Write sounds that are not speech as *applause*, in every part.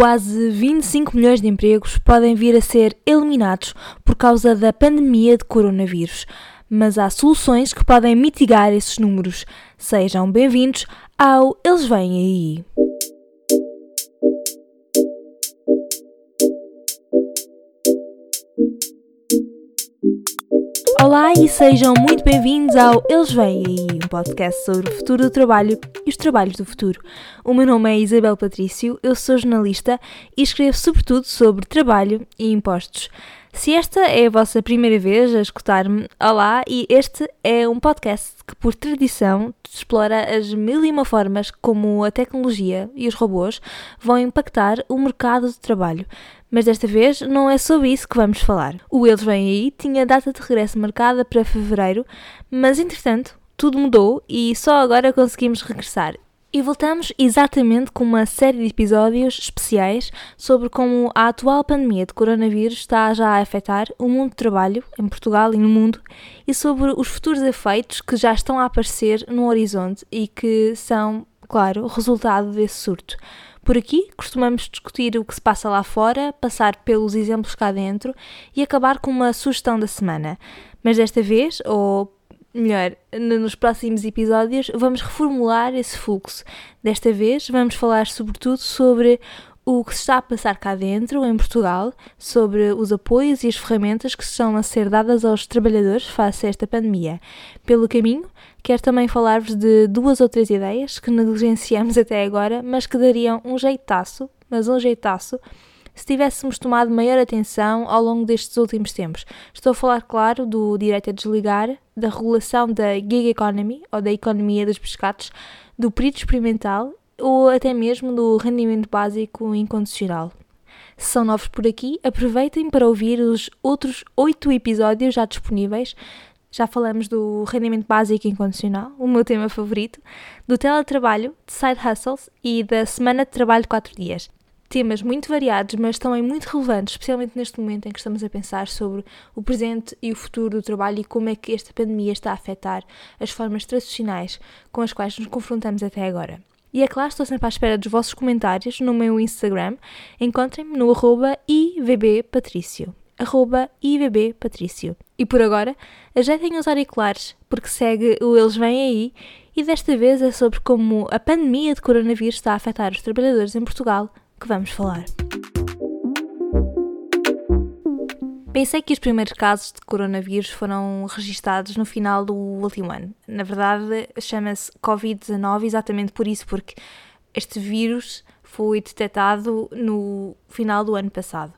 quase 25 milhões de empregos podem vir a ser eliminados por causa da pandemia de coronavírus. Mas há soluções que podem mitigar esses números. Sejam bem-vindos ao Eles Vêm Aí. Olá e sejam muito bem-vindos ao Eles Vêm Aí, um podcast sobre o futuro do trabalho e os trabalhos do futuro. O meu nome é Isabel Patrício, eu sou jornalista e escrevo sobretudo sobre trabalho e impostos. Se esta é a vossa primeira vez a escutar-me, olá, e este é um podcast que, por tradição, explora as mil e uma formas como a tecnologia e os robôs vão impactar o mercado de trabalho. Mas desta vez não é sobre isso que vamos falar. O Eles Vêm Aí tinha data de regresso marcada para fevereiro, mas entretanto tudo mudou e só agora conseguimos regressar. E voltamos exatamente com uma série de episódios especiais sobre como a atual pandemia de coronavírus está já a afetar o mundo do trabalho em Portugal e no mundo e sobre os futuros efeitos que já estão a aparecer no horizonte e que são, claro, resultado desse surto. Por aqui, costumamos discutir o que se passa lá fora, passar pelos exemplos cá dentro e acabar com uma sugestão da semana. Mas desta vez, ou melhor, nos próximos episódios, vamos reformular esse fluxo. Desta vez, vamos falar sobretudo sobre o que se está a passar cá dentro, em Portugal, sobre os apoios e as ferramentas que estão a ser dadas aos trabalhadores face a esta pandemia. Pelo caminho, quero também falar-vos de duas ou três ideias que negligenciamos até agora, mas que dariam um jeitaço, mas um jeitaço, se tivéssemos tomado maior atenção ao longo destes últimos tempos. Estou a falar, claro, do direito a desligar, da regulação da gig economy, ou da economia dos pescados, do período experimental ou até mesmo do rendimento básico incondicional. Se são novos por aqui, aproveitem para ouvir os outros oito episódios já disponíveis. Já falamos do rendimento básico incondicional, o meu tema favorito, do teletrabalho, de side hustles e da semana de trabalho de 4 dias. Temas muito variados, mas também muito relevantes, especialmente neste momento em que estamos a pensar sobre o presente e o futuro do trabalho e como é que esta pandemia está a afetar as formas tradicionais com as quais nos confrontamos até agora. E é claro, estou sempre à espera dos vossos comentários no meu Instagram. Encontrem-me no arroba ivbpatricio. Arroba ivbpatricio. E por agora, ajeitem os auriculares, porque segue o Eles Vêm Aí e desta vez é sobre como a pandemia de coronavírus está a afetar os trabalhadores em Portugal que vamos falar. Pensei que os primeiros casos de coronavírus foram registados no final do último ano. Na verdade, chama-se Covid-19 exatamente por isso, porque este vírus foi detectado no final do ano passado.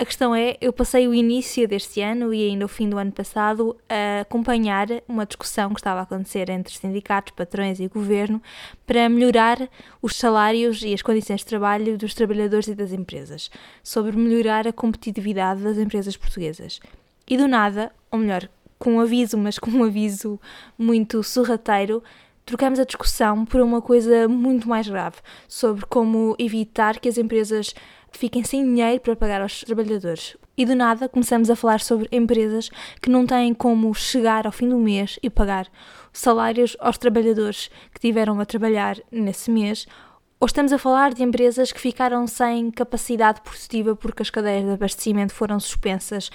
A questão é, eu passei o início deste ano e ainda o fim do ano passado a acompanhar uma discussão que estava a acontecer entre sindicatos, patrões e governo para melhorar os salários e as condições de trabalho dos trabalhadores e das empresas, sobre melhorar a competitividade das empresas portuguesas. E do nada, ou melhor, com um aviso, mas com um aviso muito sorrateiro, trocamos a discussão por uma coisa muito mais grave, sobre como evitar que as empresas fiquem sem dinheiro para pagar aos trabalhadores. E do nada começamos a falar sobre empresas que não têm como chegar ao fim do mês e pagar salários aos trabalhadores que tiveram a trabalhar nesse mês. Ou estamos a falar de empresas que ficaram sem capacidade produtiva porque as cadeias de abastecimento foram suspensas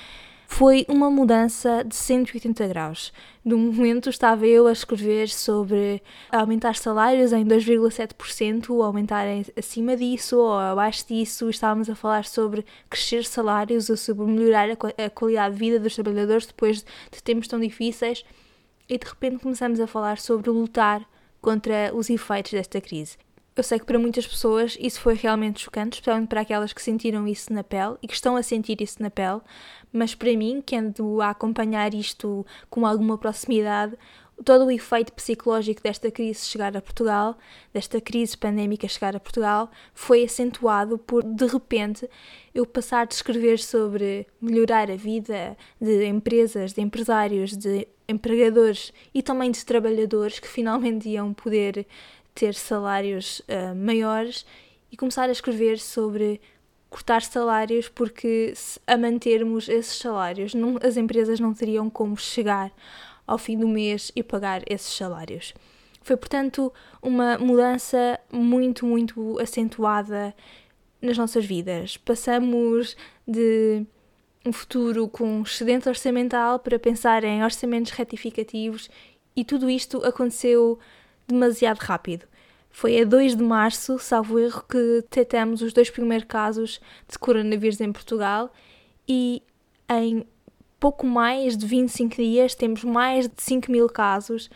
foi uma mudança de 180 graus. No momento estava eu a escrever sobre aumentar salários em 2,7%, ou aumentar acima disso ou abaixo disso, estávamos a falar sobre crescer salários ou sobre melhorar a qualidade de vida dos trabalhadores depois de tempos tão difíceis e de repente começamos a falar sobre lutar contra os efeitos desta crise. Eu sei que para muitas pessoas isso foi realmente chocante, especialmente para aquelas que sentiram isso na pele e que estão a sentir isso na pele, mas para mim, que ando a acompanhar isto com alguma proximidade, todo o efeito psicológico desta crise chegar a Portugal, desta crise pandémica chegar a Portugal, foi acentuado por, de repente, eu passar de escrever sobre melhorar a vida de empresas, de empresários, de empregadores e também de trabalhadores que finalmente iam poder ter salários uh, maiores e começar a escrever sobre cortar salários porque a mantermos esses salários não, as empresas não teriam como chegar ao fim do mês e pagar esses salários. Foi, portanto, uma mudança muito, muito acentuada nas nossas vidas. Passamos de um futuro com excedente orçamental para pensar em orçamentos retificativos e tudo isto aconteceu demasiado rápido. Foi a 2 de março, salvo erro, que detectamos os dois primeiros casos de coronavírus em Portugal e em pouco mais de 25 dias temos mais de 5 mil casos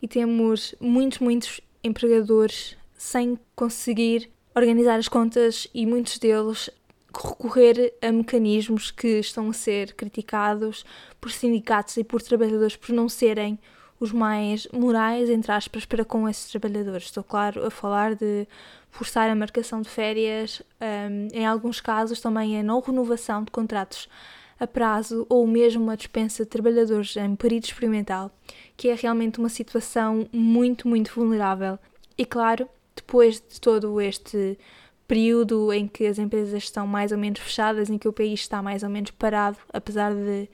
e temos muitos, muitos empregadores sem conseguir organizar as contas e muitos deles recorrer a mecanismos que estão a ser criticados por sindicatos e por trabalhadores por não serem os mais morais, entre aspas, para com esses trabalhadores. Estou, claro, a falar de forçar a marcação de férias, um, em alguns casos também a não renovação de contratos a prazo ou mesmo a dispensa de trabalhadores em período experimental, que é realmente uma situação muito, muito vulnerável. E claro, depois de todo este período em que as empresas estão mais ou menos fechadas, em que o país está mais ou menos parado, apesar de,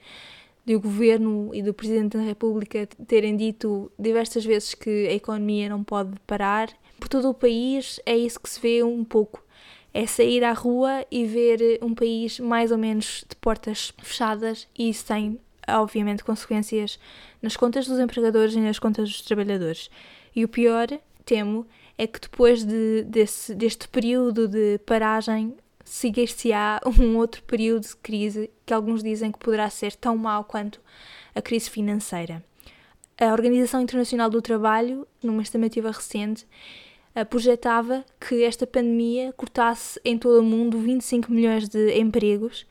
de o governo e do Presidente da República terem dito diversas vezes que a economia não pode parar, por todo o país é isso que se vê um pouco. É sair à rua e ver um país mais ou menos de portas fechadas e tem, obviamente, consequências nas contas dos empregadores e nas contas dos trabalhadores. E o pior, temo, é que depois de, desse, deste período de paragem seguir-se-á um outro período de crise que alguns dizem que poderá ser tão mau quanto a crise financeira. A Organização Internacional do Trabalho, numa estimativa recente, eh, projetava que esta pandemia cortasse em todo o mundo 25 milhões de empregos,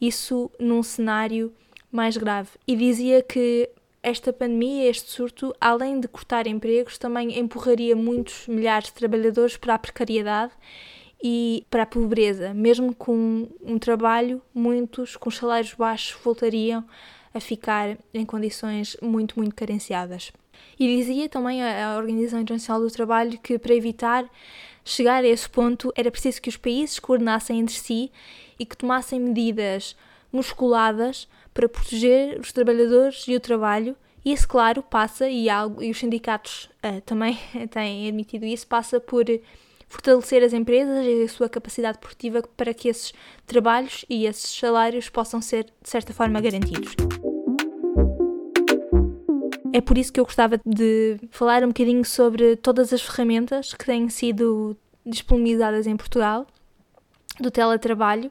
isso num cenário mais grave, e dizia que esta pandemia, este surto, além de cortar empregos, também empurraria muitos milhares de trabalhadores para a precariedade e para a pobreza. Mesmo com um trabalho, muitos com salários baixos voltariam a ficar em condições muito, muito carenciadas. E dizia também a Organização Internacional do Trabalho que para evitar chegar a esse ponto era preciso que os países coordenassem entre si e que tomassem medidas musculadas para proteger os trabalhadores e o trabalho. E isso, claro, passa, e, algo, e os sindicatos uh, também *laughs* têm admitido isso, passa por fortalecer as empresas e a sua capacidade produtiva para que esses trabalhos e esses salários possam ser, de certa forma, garantidos. É por isso que eu gostava de falar um bocadinho sobre todas as ferramentas que têm sido disponibilizadas em Portugal do teletrabalho.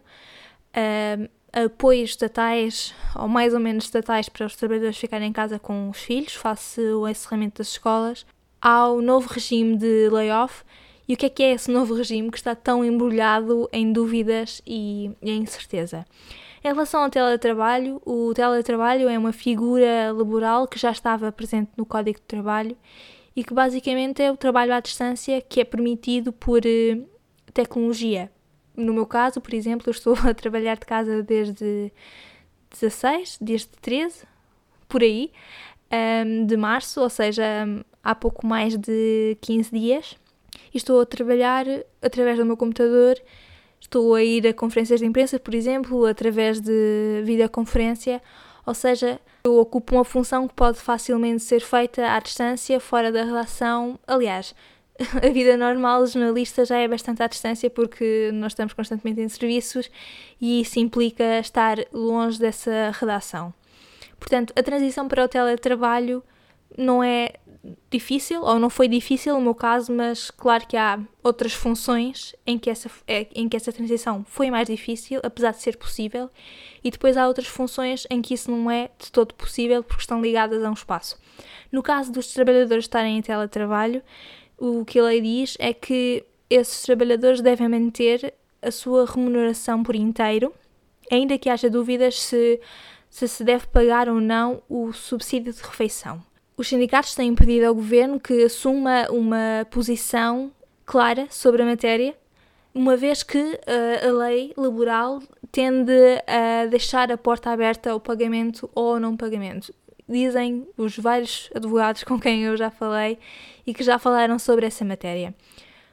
Uh, apoios estatais, ou mais ou menos estatais, para os trabalhadores ficarem em casa com os filhos, face o encerramento das escolas, ao novo regime de layoff. E o que é que é esse novo regime que está tão embrulhado em dúvidas e em incerteza? Em relação ao teletrabalho, o teletrabalho é uma figura laboral que já estava presente no Código de Trabalho e que basicamente é o trabalho à distância que é permitido por eh, tecnologia no meu caso, por exemplo, eu estou *laughs* a trabalhar de casa desde 16, desde 13, por aí, de março, ou seja, há pouco mais de 15 dias. E estou a trabalhar através do meu computador, estou a ir a conferências de imprensa, por exemplo, através de videoconferência, ou seja, eu ocupo uma função que pode facilmente ser feita à distância, fora da redação. Aliás, *laughs* a vida normal do jornalista já é bastante à distância porque nós estamos constantemente em serviços e isso implica estar longe dessa redação. Portanto, a transição para o teletrabalho não é difícil, ou não foi difícil no meu caso, mas claro que há outras funções em que essa, é, em que essa transição foi mais difícil, apesar de ser possível, e depois há outras funções em que isso não é de todo possível porque estão ligadas a um espaço. No caso dos trabalhadores estarem em teletrabalho, o que a lei diz é que esses trabalhadores devem manter a sua remuneração por inteiro, ainda que haja dúvidas se, se se deve pagar ou não o subsídio de refeição. Os sindicatos têm pedido ao governo que assuma uma posição clara sobre a matéria, uma vez que uh, a lei laboral tende a deixar a porta aberta ao pagamento ou ao não pagamento dizem os vários advogados com quem eu já falei e que já falaram sobre essa matéria.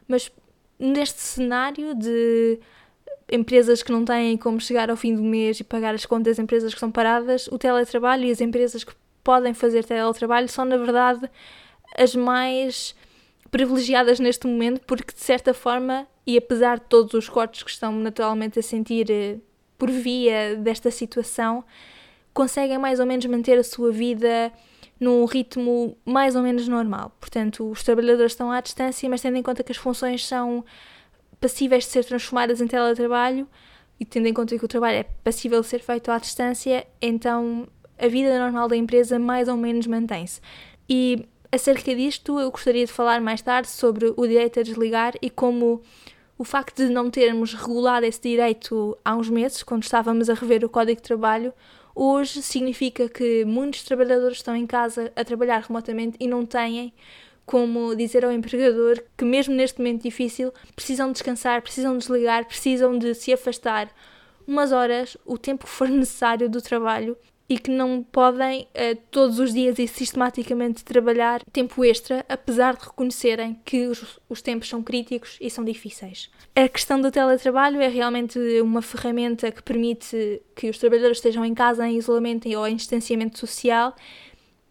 Mas neste cenário de empresas que não têm como chegar ao fim do mês e pagar as contas empresas que estão paradas, o teletrabalho e as empresas que podem fazer teletrabalho são, na verdade, as mais privilegiadas neste momento porque, de certa forma, e apesar de todos os cortes que estão naturalmente a sentir eh, por via desta situação, conseguem mais ou menos manter a sua vida num ritmo mais ou menos normal. Portanto, os trabalhadores estão à distância, mas tendo em conta que as funções são passíveis de ser transformadas em teletrabalho e tendo em conta que o trabalho é passível de ser feito à distância, então a vida normal da empresa mais ou menos mantém-se. E acerca disto, eu gostaria de falar mais tarde sobre o direito a desligar e como o facto de não termos regulado esse direito há uns meses, quando estávamos a rever o Código de Trabalho, hoje significa que muitos trabalhadores estão em casa a trabalhar remotamente e não têm como dizer ao empregador que, mesmo neste momento difícil, precisam descansar, precisam desligar, precisam de se afastar umas horas, o tempo que for *laughs* necessário do trabalho e que não podem uh, todos os dias e sistematicamente trabalhar tempo extra, apesar de reconhecerem que os, os, tempos são críticos e são difíceis. A questão do teletrabalho é realmente uma ferramenta que permite que os trabalhadores estejam em casa em isolamento ou em distanciamento social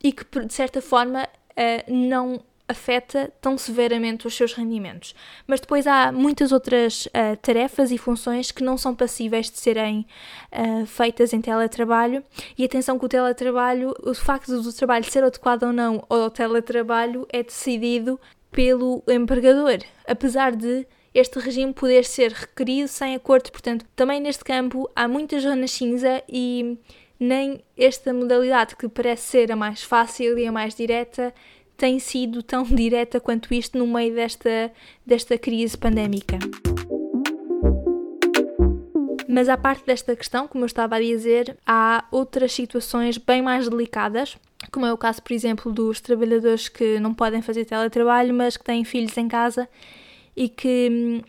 e que, de certa forma, uh, não afeta tão severamente os seus rendimentos. Mas depois há muitas outras uh, tarefas e funções que não são passíveis de serem uh, feitas em teletrabalho. E atenção que o teletrabalho, o facto do trabalho ser adequado ou não ao teletrabalho é decidido pelo empregador, apesar de este regime poder ser requerido sem acordo. Portanto, também neste campo há muitas zonas cinza e nem esta modalidade que parece ser a mais fácil e a mais direta tem sido tão *laughs* direta quanto isto no meio desta, desta crise pandémica. Mas à parte desta questão, como eu estava a dizer, há outras situações bem mais delicadas, como é o caso, por exemplo, dos trabalhadores que não podem fazer teletrabalho, mas que têm filhos em casa e que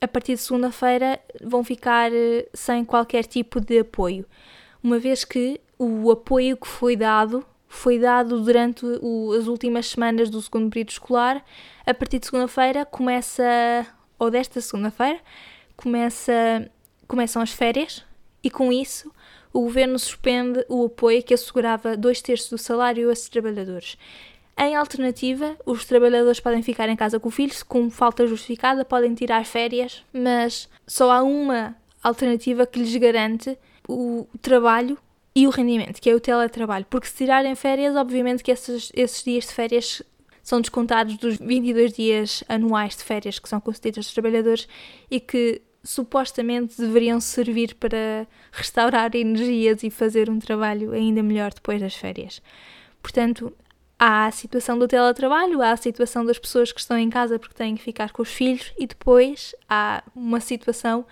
a partir de segunda-feira vão ficar eh, sem qualquer tipo de apoio, uma vez que o apoio que foi dado foi dado durante o, as últimas semanas do segundo período escolar. A partir de segunda-feira começa, ou desta segunda-feira, começa, começam as férias e com isso o governo suspende o apoio que assegurava dois terços do salário a esses trabalhadores. Em alternativa, os trabalhadores podem ficar em casa com o filho, com falta justificada, podem tirar férias, mas só há uma alternativa que lhes garante o trabalho e o rendimento, que é o teletrabalho. Porque se tirarem férias, obviamente que esses, esses dias de férias são descontados dos 22 dias anuais de férias que são concedidos aos trabalhadores e que supostamente deveriam servir para restaurar energias e fazer um trabalho ainda melhor depois das férias. Portanto, há a situação do teletrabalho, há a situação das pessoas que estão em casa porque têm que ficar com os filhos e depois há uma situação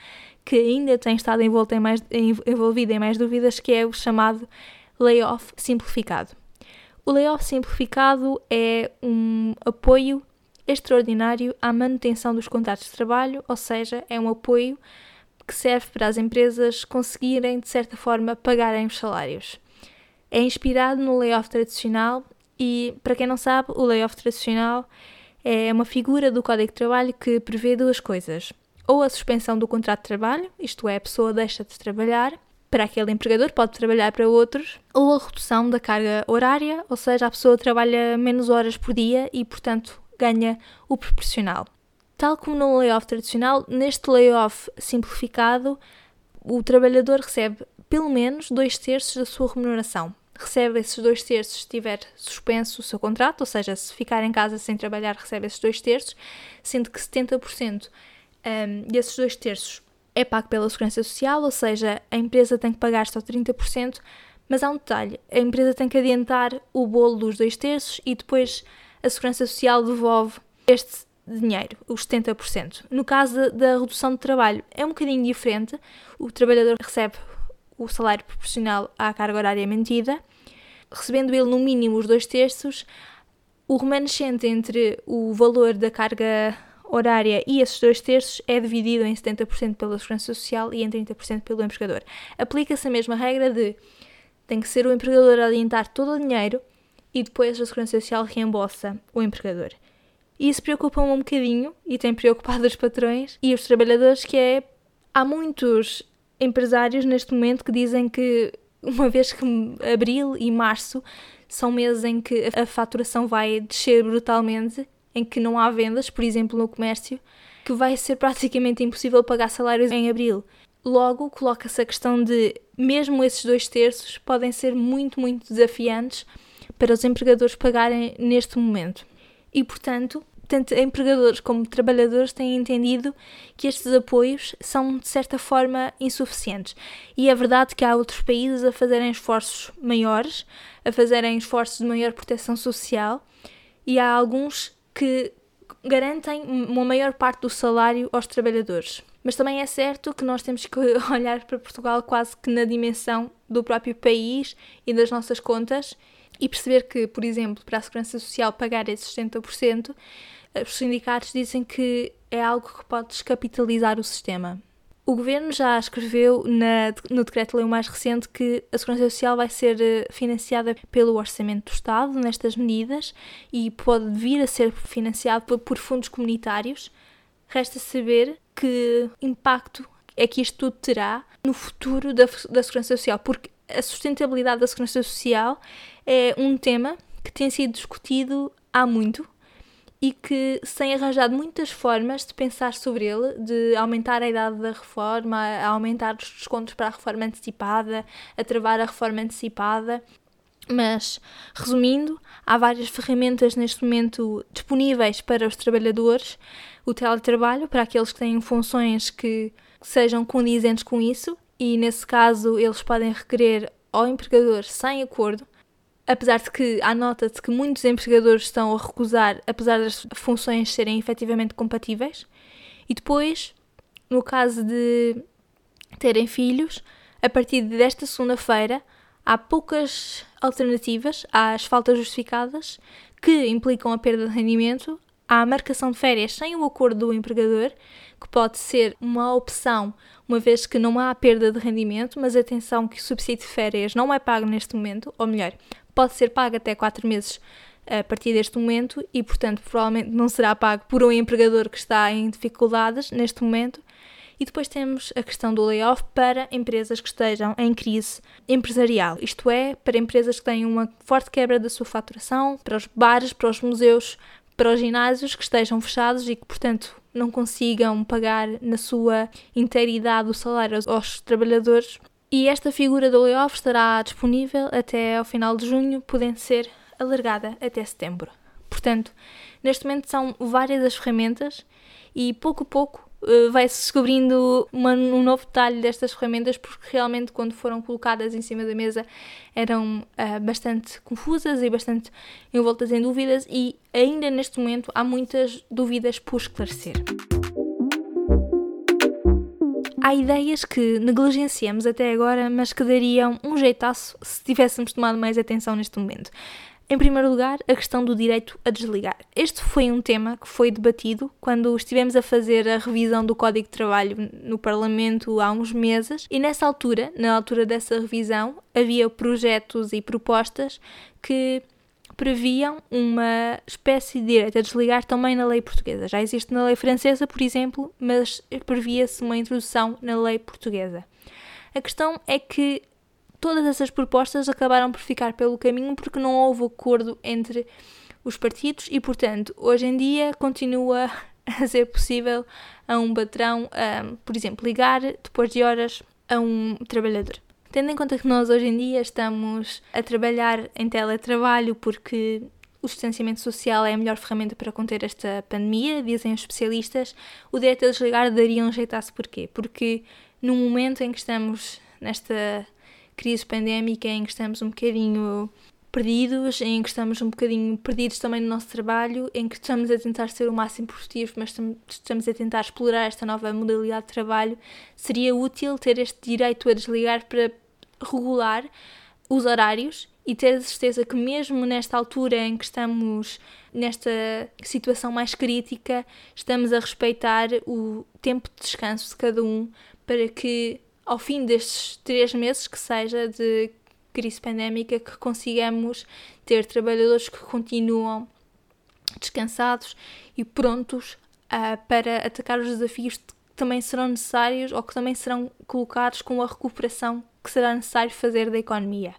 que ainda tem estado envolvida em mais, em mais dúvidas, que é o chamado layoff simplificado. O layoff simplificado é um apoio extraordinário à manutenção dos contratos de trabalho, ou seja, é um apoio que serve para as empresas conseguirem, de certa forma, pagarem os salários. É inspirado no layoff tradicional e, para quem não sabe, o layoff tradicional é uma figura do Código de Trabalho que prevê duas coisas ou a suspensão do contrato de trabalho, isto é, a pessoa deixa de trabalhar para aquele empregador, pode trabalhar para outros, ou a redução da carga horária, ou seja, a pessoa trabalha menos horas por dia e, portanto, ganha o proporcional. Tal como no layoff tradicional, neste layoff simplificado, o trabalhador recebe pelo menos dois terços da sua remuneração. Recebe esses dois terços se tiver suspenso o seu contrato, ou seja, se ficar em casa sem trabalhar, recebe esses dois terços, sendo que 70% um, desses dois terços é pago pela Segurança Social, ou seja, a empresa tem que pagar só 30%, mas há um detalhe: a empresa tem que adiantar o bolo dos dois terços e depois a Segurança Social devolve este dinheiro, os 70%. No caso da redução de trabalho, é um bocadinho diferente. O trabalhador recebe o salário proporcional à carga horária mentida, recebendo ele no mínimo os dois terços. O remanescente entre o valor da carga horária e esses dois terços é dividido em 70% pela Segurança Social e em 30% pelo empregador. Aplica-se a mesma regra de tem que ser o empregador a adiantar todo o dinheiro e depois a Segurança Social reembolsa o empregador. Isso preocupa-me um bocadinho e tem preocupado os patrões e os trabalhadores que é há muitos empresários neste momento que dizem que uma vez que abril e março são meses em que a faturação vai descer brutalmente em que não há vendas, por exemplo, no comércio, que vai ser praticamente impossível pagar salários em abril. Logo, coloca-se a questão de, mesmo esses dois terços, podem ser muito, muito desafiantes para os empregadores pagarem neste momento. E, portanto, tanto empregadores como trabalhadores têm entendido que estes apoios são, de certa forma, insuficientes. E é verdade que há outros países a fazerem esforços maiores, a fazerem esforços de maior proteção social, e há alguns que garantem uma maior parte do salário aos trabalhadores. Mas também é certo que nós temos que *laughs* olhar para Portugal quase que na dimensão do próprio país e das nossas contas e perceber que, por exemplo, para a Segurança Social pagar esses 60%, os sindicatos dizem que é algo que pode descapitalizar o sistema. O governo já escreveu na, no decreto-lei mais recente que a Segurança Social vai ser eh, financiada pelo Orçamento do Estado nestas medidas e pode vir a ser financiado por, fundos comunitários. Resta saber que impacto é que isto tudo terá no futuro da, da Segurança Social, porque a sustentabilidade da Segurança Social é um tema que tem sido discutido há muito e que se tem arranjado muitas formas de pensar sobre ele, de aumentar a idade da reforma, a aumentar os descontos para a reforma antecipada, a travar a reforma antecipada. Mas, resumindo, há várias ferramentas neste momento disponíveis para os trabalhadores. O teletrabalho, para aqueles que têm funções que sejam condizentes com isso, e nesse caso eles podem requerer ao empregador sem acordo apesar de que há nota de que muitos empregadores estão a recusar, apesar das funções serem efetivamente compatíveis. E depois, no caso de terem filhos, a partir desta segunda-feira, há poucas alternativas às faltas justificadas que implicam a perda de rendimento. A marcação de férias sem o acordo do empregador, que pode ser uma opção, uma vez que não há perda de rendimento, mas atenção que o subsídio de férias não é pago neste momento, ou melhor, pode ser pago até 4 meses a partir deste momento e, portanto, provavelmente não será pago por um empregador que está em dificuldades neste momento. E depois temos a questão do layoff para empresas que estejam em crise empresarial, isto é, para empresas que têm uma forte quebra da sua faturação, para os bares, para os museus, para os ginásios que estejam fechados e que, portanto, não consigam pagar na sua inteiridade o salário aos trabalhadores e esta figura do layoff estará disponível até ao final de junho, podendo ser alargada até setembro. Portanto, neste momento são várias as ferramentas e pouco a pouco uh, vai-se descobrindo uma, um novo detalhe destas ferramentas, porque realmente, quando foram colocadas em cima da mesa, eram uh, bastante confusas e bastante envoltas em dúvidas, e ainda neste momento há muitas dúvidas por esclarecer há ideias que negligenciamos até agora, mas que dariam um jeitaço se tivéssemos tomado mais atenção neste momento. Em primeiro lugar, a questão do direito a desligar. Este foi um tema que foi debatido quando estivemos a fazer a revisão do Código de Trabalho no Parlamento há uns meses, e nessa altura, na altura dessa revisão, havia projetos e propostas que previam uma espécie de direito a desligar também na lei portuguesa. Já existe na lei francesa, por exemplo, mas previa-se uma introdução na lei portuguesa. A questão é que todas essas propostas acabaram por ficar pelo caminho porque não houve acordo entre os partidos e, portanto, hoje em dia continua *laughs* a ser possível a um patrão, um, por exemplo, ligar depois de horas a um trabalhador. Tendo em conta que nós hoje em dia estamos a trabalhar em teletrabalho porque o distanciamento social é a melhor ferramenta para conter esta pandemia, dizem os especialistas, o direito a desligar daria um jeitaço porquê? Porque no momento em que estamos nesta crise pandémica, em que estamos um bocadinho perdidos, em que estamos um bocadinho perdidos também no nosso trabalho, em que estamos a tentar ser o máximo produtivos, mas estamos a tentar explorar esta nova modalidade de trabalho, seria útil ter este direito a desligar para regular os horários e ter a certeza que mesmo nesta altura em que estamos nesta situação mais crítica, estamos a respeitar o tempo de descanso de cada um para que ao fim destes três meses que seja de crise pandémica que consigamos ter trabalhadores que continuam descansados e prontos uh, para atacar os desafios que também serão necessários ou que também serão colocados com a recuperação que será necessário fazer da economia.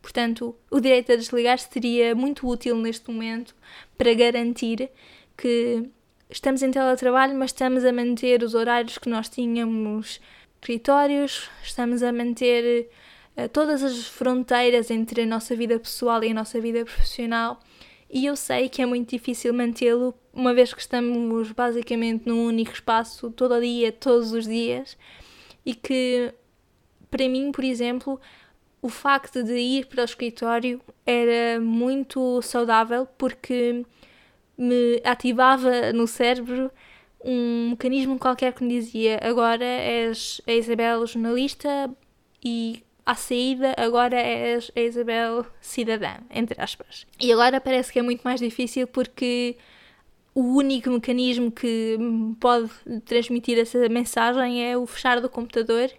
Portanto, o direito a desligar seria muito útil neste momento para garantir que estamos em teletrabalho, mas estamos a manter os horários que nós tínhamos escritórios, estamos a manter todas as fronteiras entre a nossa vida pessoal e a nossa vida profissional. E eu sei que é muito difícil mantê-lo, uma vez que estamos basicamente num único espaço todo o dia, todos os dias, e que para mim, por exemplo, o facto de ir para o escritório era muito saudável porque me ativava no cérebro um mecanismo qualquer que me dizia agora és a Isabel jornalista e à saída agora és a Isabel cidadã, entre aspas. E agora parece que é muito mais difícil porque o único mecanismo que pode transmitir essa mensagem é o fechar do computador,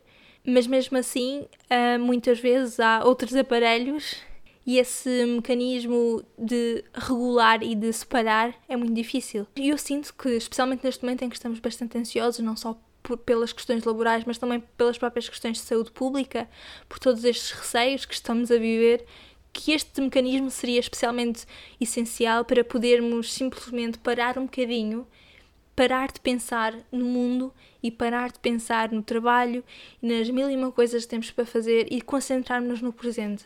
mas mesmo assim, ah, muitas vezes há outros aparelhos e esse mecanismo de regular e de separar é muito difícil. E eu sinto que, especialmente neste momento em que estamos bastante ansiosos, não só por, pelas questões laborais, mas também pelas próprias questões de saúde pública, por todos estes receios que estamos a viver, que este mecanismo seria especialmente essencial para podermos simplesmente parar um bocadinho, parar de pensar no mundo e parar de pensar no trabalho e nas mil e uma coisas que temos para fazer e concentrarmos no presente.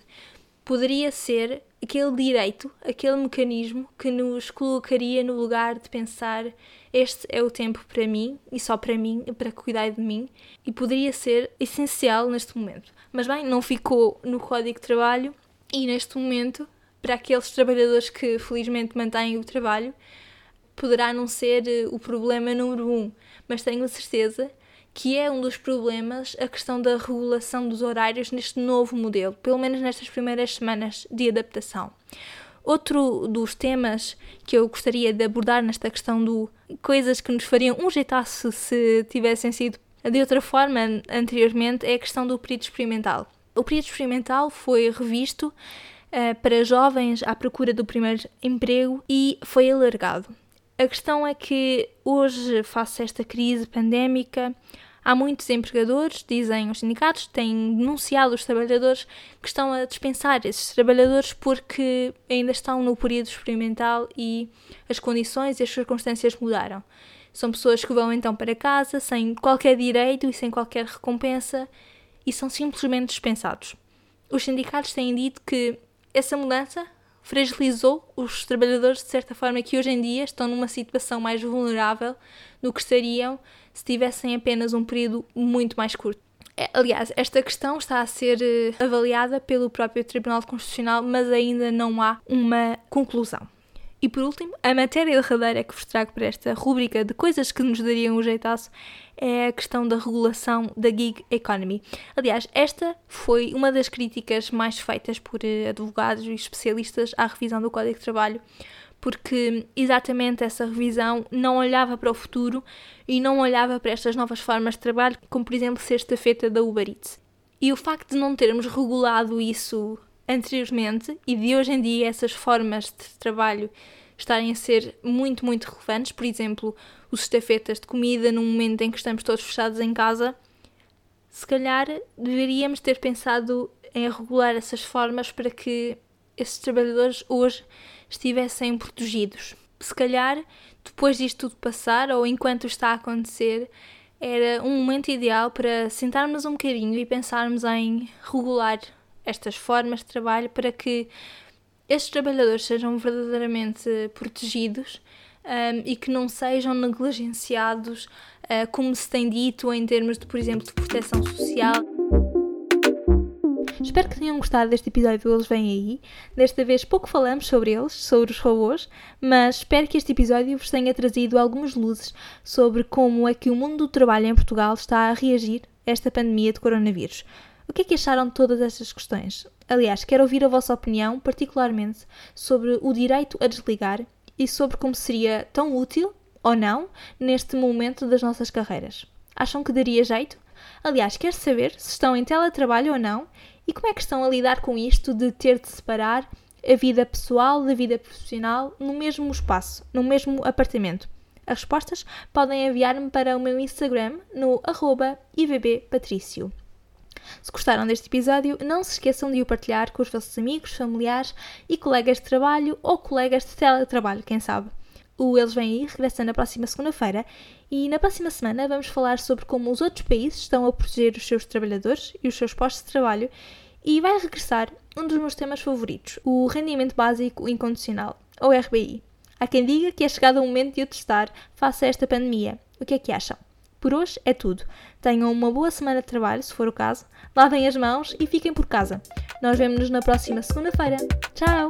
Poderia ser aquele direito, aquele mecanismo que nos colocaria no lugar de pensar este é o tempo para mim e só para mim, para cuidar de mim, e poderia ser essencial neste momento. Mas bem, não ficou no Código de Trabalho e neste momento, para aqueles trabalhadores que felizmente mantêm o trabalho, poderá não ser eh, o problema número um, mas tenho certeza que é um dos problemas a questão da regulação dos horários neste novo modelo, pelo menos nestas primeiras semanas de adaptação. Outro dos temas que eu gostaria de abordar nesta questão do coisas que nos fariam um jeitaço se tivessem sido de outra forma anteriormente é a questão do período experimental. O período experimental foi revisto uh, para jovens à procura do primeiro emprego e foi alargado. A questão é que hoje, face a esta crise pandémica, há muitos empregadores, dizem os sindicatos, têm denunciado os trabalhadores que estão a dispensar esses trabalhadores porque ainda estão no período experimental e as condições e as circunstâncias mudaram. São pessoas que vão então para casa sem qualquer direito e sem qualquer recompensa e são simplesmente dispensados. Os sindicatos têm dito que essa mudança fragilizou os trabalhadores de certa forma que hoje em dia estão numa situação mais vulnerável do que estariam se tivessem apenas um período muito mais curto. É, aliás, esta questão está a ser eh, avaliada pelo próprio Tribunal Constitucional, mas ainda não há uma conclusão. E por último, a matéria derradeira que vos trago para esta rúbrica de coisas que nos dariam um jeitaço é a questão da regulação da gig economy. Aliás, esta foi uma das críticas mais feitas por eh, advogados e especialistas à revisão do Código de Trabalho, porque exatamente essa revisão não olhava para o futuro e não olhava para estas novas formas de trabalho, como por exemplo ser estafeta da Uber Eats. E o facto de não termos regulado isso anteriormente e de hoje em dia essas formas de trabalho estarem a ser muito, muito relevantes, por exemplo, os estafetas de comida num momento em que estamos todos fechados em casa, se calhar deveríamos ter pensado em regular essas formas para que esses trabalhadores hoje estivessem protegidos. Se calhar, depois disto tudo passar ou enquanto está a acontecer, era um momento ideal para sentarmos um bocadinho e pensarmos em regular estas formas de trabalho para que estes trabalhadores sejam verdadeiramente protegidos um, e que não sejam negligenciados, uh, como se tem dito em termos de, por exemplo, de proteção social. Espero que tenham gostado deste episódio Eles Vêm Aí. Desta vez pouco falamos sobre eles, sobre os robôs, mas espero que este episódio vos tenha trazido algumas luzes sobre como é que o mundo do trabalho em Portugal está a reagir a esta pandemia de coronavírus. O que é que acharam de todas estas questões? Aliás, quero ouvir a vossa opinião, particularmente sobre o direito a desligar e sobre como seria tão útil ou não neste momento das nossas carreiras. Acham que daria jeito? Aliás, quero saber se estão em teletrabalho ou não e como é que estão a lidar com isto de ter de separar a vida pessoal da vida profissional no mesmo espaço, no mesmo apartamento. As respostas podem enviar-me para o meu Instagram no arroba ivbpatricio. Se gostaram deste episódio, não se esqueçam de o partilhar com os vossos amigos, familiares e colegas de trabalho ou colegas de teletrabalho, quem sabe. O Eles Vêm Aí regressa na próxima segunda-feira e na próxima semana vamos falar sobre como os outros países estão a proteger os seus trabalhadores e os seus postos de trabalho e vai regressar um dos meus temas favoritos, o rendimento básico incondicional, ou RBI. Há quem diga que é chegado o momento de o testar face a esta pandemia. O que é que acham? Por hoje é tudo. Tenham uma boa semana de trabalho, se for o caso. Lavem as mãos e fiquem por casa. Nós vemos-nos na próxima segunda-feira. Tchau!